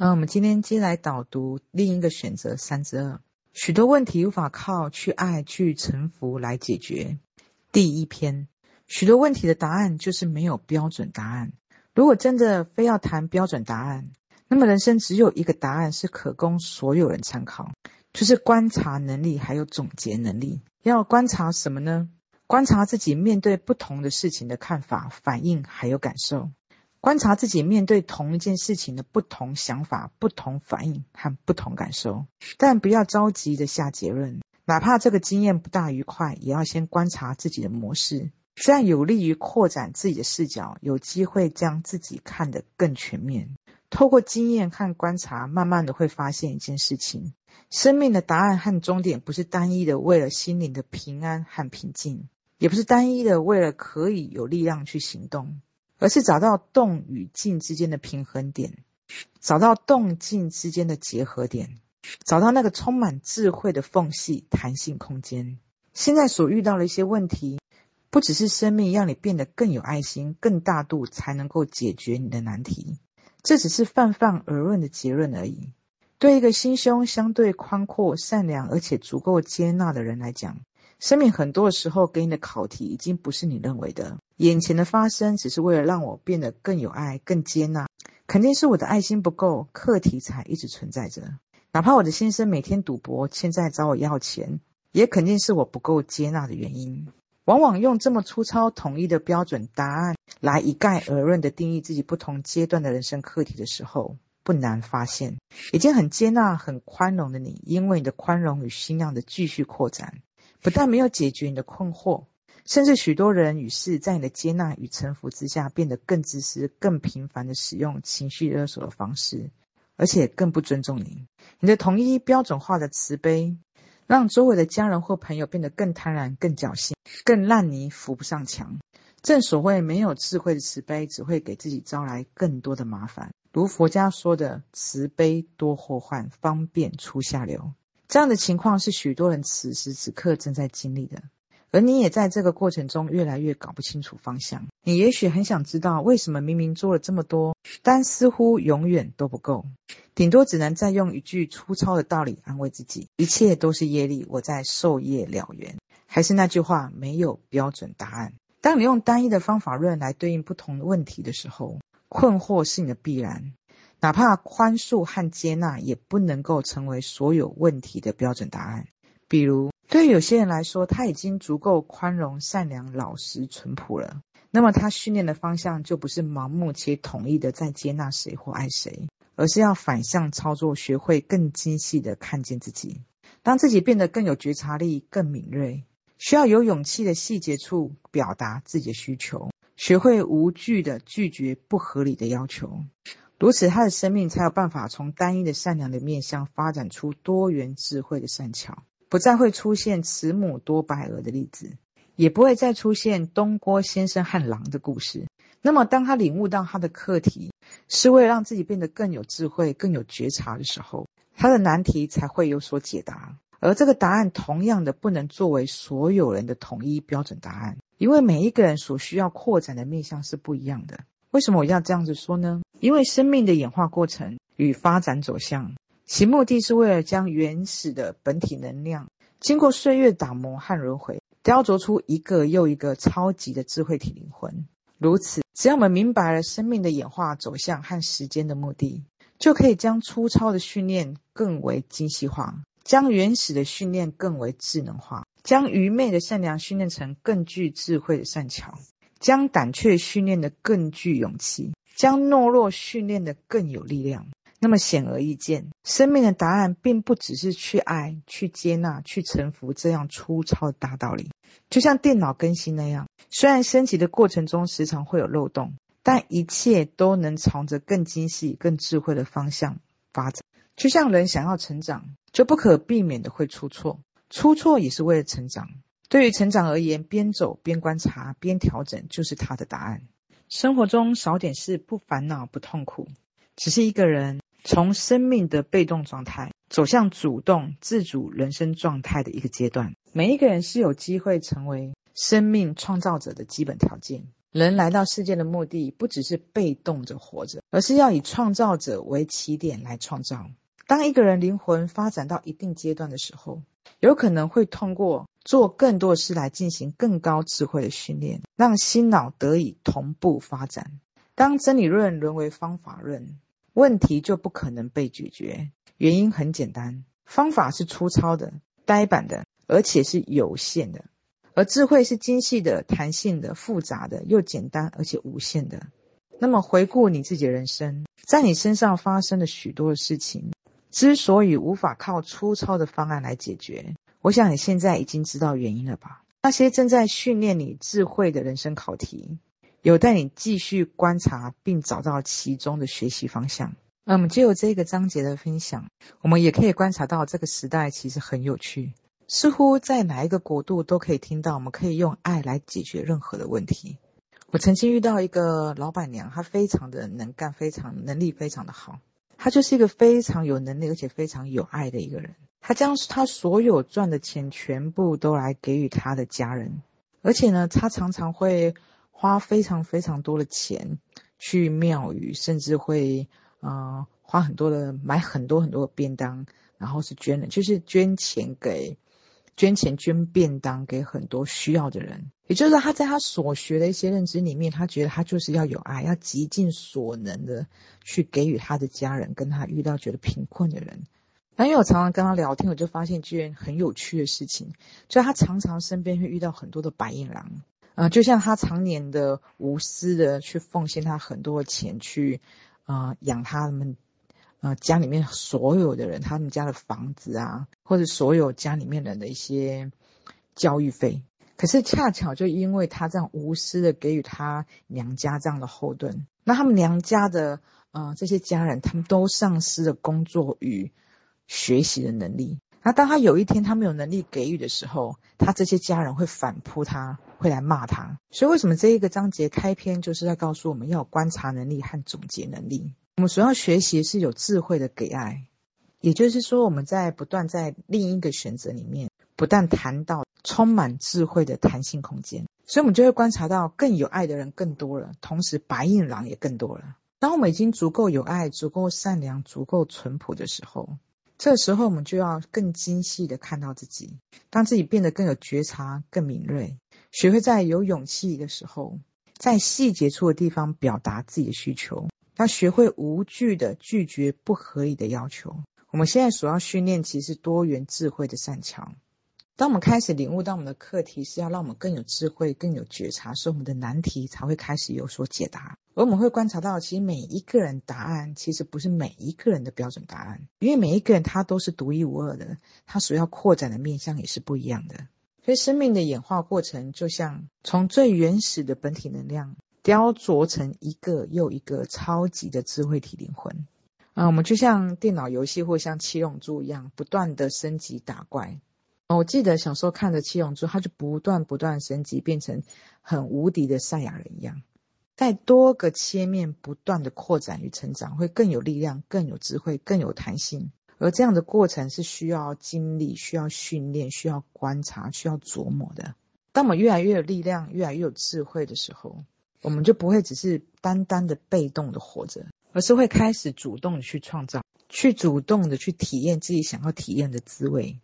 嗯，我们今天接来导读另一个选择三之二。许多问题无法靠去爱、去臣服来解决。第一篇，许多问题的答案就是没有标准答案。如果真的非要谈标准答案，那么人生只有一个答案是可供所有人参考，就是观察能力还有总结能力。要观察什么呢？观察自己面对不同的事情的看法、反应还有感受。观察自己面对同一件事情的不同想法、不同反应和不同感受，但不要着急的下结论，哪怕这个经验不大愉快，也要先观察自己的模式，这样有利于扩展自己的视角，有机会将自己看得更全面。透过经验和观察，慢慢的会发现一件事情：生命的答案和终点不是单一的为了心灵的平安和平静，也不是单一的为了可以有力量去行动。而是找到动与静之间的平衡点，找到动静之间的结合点，找到那个充满智慧的缝隙、弹性空间。现在所遇到的一些问题，不只是生命让你变得更有爱心、更大度，才能够解决你的难题。这只是泛泛而论的结论而已。对一个心胸相对宽阔、善良而且足够接纳的人来讲，生命很多的时候给你的考题，已经不是你认为的。眼前的发生只是为了让我变得更有爱、更接纳，肯定是我的爱心不够，课题才一直存在着。哪怕我的先生每天赌博，欠债找我要钱，也肯定是我不够接纳的原因。往往用这么粗糙、统一的标准答案来一概而论的定义自己不同阶段的人生课题的时候，不难发现，已经很接纳、很宽容的你，因为你的宽容与心量的继续扩展，不但没有解决你的困惑。甚至许多人与事在你的接纳与臣服之下，变得更自私、更频繁地使用情绪勒索的方式，而且更不尊重你。你的统一标准化的慈悲，让周围的家人或朋友变得更贪婪、更侥幸、更烂泥扶不上墙。正所谓，没有智慧的慈悲，只会给自己招来更多的麻烦。如佛家说的“慈悲多祸患，方便出下流”，这样的情况是许多人此时此刻正在经历的。而你也在这个过程中越来越搞不清楚方向。你也许很想知道，为什么明明做了这么多，但似乎永远都不够，顶多只能再用一句粗糙的道理安慰自己：一切都是业力，我在受业了缘。还是那句话，没有标准答案。当你用单一的方法论来对应不同的问题的时候，困惑是你的必然。哪怕宽恕和接纳，也不能够成为所有问题的标准答案。比如，对于有些人来说，他已经足够宽容、善良、老实、淳朴了。那么，他训练的方向就不是盲目且统一的在接纳谁或爱谁，而是要反向操作，学会更精细的看见自己，当自己变得更有觉察力、更敏锐。需要有勇气的细节处表达自己的需求，学会无惧的拒绝不合理的要求。如此，他的生命才有办法从单一的善良的面向发展出多元智慧的善巧。不再会出现慈母多白鹅的例子，也不会再出现东郭先生和狼的故事。那么，当他领悟到他的课题是为了让自己变得更有智慧、更有觉察的时候，他的难题才会有所解答。而这个答案同样的不能作为所有人的统一标准答案，因为每一个人所需要扩展的面向是不一样的。为什么我要这样子说呢？因为生命的演化过程与发展走向。其目的是为了将原始的本体能量，经过岁月打磨和轮回，雕琢出一个又一个超级的智慧体灵魂。如此，只要我们明白了生命的演化走向和时间的目的，就可以将粗糙的训练更为精细化，将原始的训练更为智能化，将愚昧的善良训练成更具智慧的善巧，将胆怯训练得更具勇气，将懦弱训练得更有力量。那么显而易见，生命的答案并不只是去爱、去接纳、去臣服这样粗糙的大道理。就像电脑更新那样，虽然升级的过程中时常会有漏洞，但一切都能朝着更精细、更智慧的方向发展。就像人想要成长，就不可避免的会出错，出错也是为了成长。对于成长而言，边走边观察边调整就是他的答案。生活中少点事，不烦恼，不痛苦，只是一个人。从生命的被动状态走向主动自主人生状态的一个阶段，每一个人是有机会成为生命创造者的基本条件。人来到世界的目的不只是被动着活着，而是要以创造者为起点来创造。当一个人灵魂发展到一定阶段的时候，有可能会通过做更多的事来进行更高智慧的训练，让心脑得以同步发展。当真理论沦为方法论，问题就不可能被解决。原因很简单，方法是粗糙的、呆板的，而且是有限的。而智慧是精细的、弹性的、复杂的，又简单而且无限的。那么，回顾你自己的人生，在你身上发生的许多的事情，之所以无法靠粗糙的方案来解决，我想你现在已经知道原因了吧？那些正在训练你智慧的人生考题，有带你继续观察并找到其中的学习方向。那么，借由这个章节的分享，我们也可以观察到这个时代其实很有趣。似乎在哪一个国度都可以听到，我们可以用爱来解决任何的问题。我曾经遇到一个老板娘，她非常的能干，非常能力非常的好。她就是一个非常有能力而且非常有爱的一个人。她将她所有赚的钱全部都来给予她的家人，而且呢，她常常会花非常非常多的钱去庙宇，甚至会呃花很多的买很多很多的便当，然后是捐的，就是捐钱给。捐钱捐便当给很多需要的人，也就是说，他在他所学的一些认知里面，他觉得他就是要有爱，要极尽所能的去给予他的家人，跟他遇到觉得贫困的人。那因为我常常跟他聊天，我就发现一件很有趣的事情，就是他常常身边会遇到很多的白眼狼，呃，就像他常年的无私的去奉献他很多的钱去，啊、养他们。呃，家里面所有的人，他们家的房子啊，或者所有家里面人的一些教育费，可是恰巧就因为他这样无私的给予他娘家这样的后盾，那他们娘家的呃这些家人，他们都丧失了工作与学习的能力。那当他有一天他没有能力给予的时候，他这些家人会反扑他，会来骂他。所以为什么这一个章节开篇就是在告诉我们要有观察能力和总结能力？我们所要学习是有智慧的给爱，也就是说，我们在不断在另一个选择里面，不但谈到充满智慧的弹性空间，所以我们就会观察到更有爱的人更多了，同时白眼狼也更多了。当我们已经足够有爱、足够善良、足够淳朴的时候，这时候我们就要更精细的看到自己，当自己变得更有觉察、更敏锐，学会在有勇气的时候，在细节处的地方表达自己的需求。要学会无惧的拒绝不合理的要求。我们现在所要训练，其实是多元智慧的擅长。当我们开始领悟到我们的课题是要让我们更有智慧、更有觉察，所以我们的难题才会开始有所解答。而我们会观察到，其实每一个人答案其实不是每一个人的标准答案，因为每一个人他都是独一无二的，他所要扩展的面向也是不一样的。所以，生命的演化过程就像从最原始的本体能量。雕琢成一个又一个超级的智慧体灵魂，啊，我们就像电脑游戏或像七龙珠一样，不断的升级打怪。我记得小时候看的七龙珠，它就不断不断升级，变成很无敌的赛亚人一样，在多个切面不断的扩展与成长，会更有力量、更有智慧、更有弹性。而这样的过程是需要经历、需要训练、需要观察、需要琢磨的。当我们越来越有力量、越来越有智慧的时候，我们就不会只是单单的被动的活着，而是会开始主动的去创造，去主动的去体验自己想要体验的滋味。